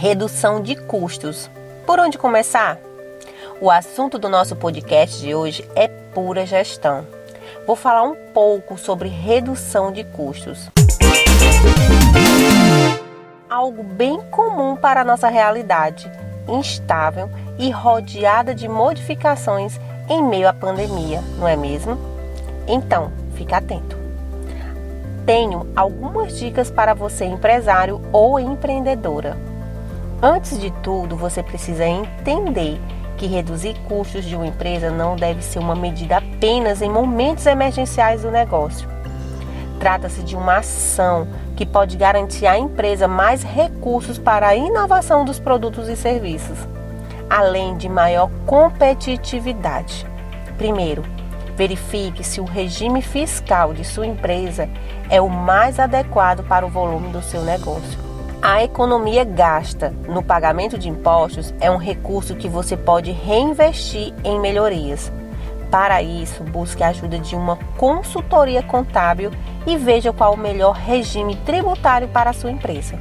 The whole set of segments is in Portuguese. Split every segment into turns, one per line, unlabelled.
Redução de custos. Por onde começar? O assunto do nosso podcast de hoje é pura gestão. Vou falar um pouco sobre redução de custos. Algo bem comum para a nossa realidade, instável e rodeada de modificações em meio à pandemia, não é mesmo? Então, fique atento. Tenho algumas dicas para você, empresário ou empreendedora. Antes de tudo, você precisa entender que reduzir custos de uma empresa não deve ser uma medida apenas em momentos emergenciais do negócio. Trata-se de uma ação que pode garantir à empresa mais recursos para a inovação dos produtos e serviços, além de maior competitividade. Primeiro, verifique se o regime fiscal de sua empresa é o mais adequado para o volume do seu negócio. A economia gasta no pagamento de impostos é um recurso que você pode reinvestir em melhorias. Para isso, busque a ajuda de uma consultoria contábil e veja qual o melhor regime tributário para a sua empresa.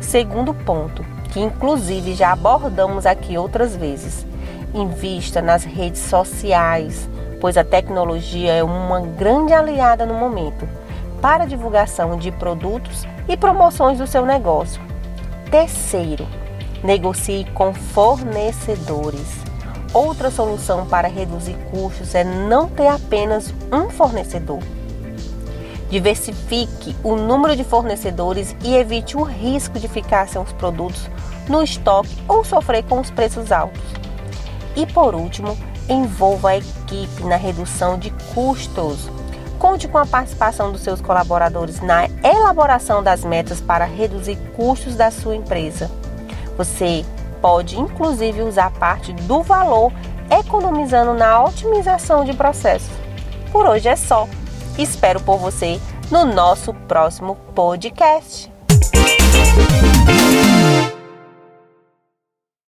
Segundo ponto, que inclusive já abordamos aqui outras vezes, invista nas redes sociais, pois a tecnologia é uma grande aliada no momento para divulgação de produtos e promoções do seu negócio. Terceiro, negocie com fornecedores. Outra solução para reduzir custos é não ter apenas um fornecedor. Diversifique o número de fornecedores e evite o risco de ficar sem os produtos no estoque ou sofrer com os preços altos. E por último, envolva a equipe na redução de custos. Conte com a participação dos seus colaboradores na elaboração das metas para reduzir custos da sua empresa. Você pode inclusive usar parte do valor economizando na otimização de processos. Por hoje é só. Espero por você no nosso próximo podcast.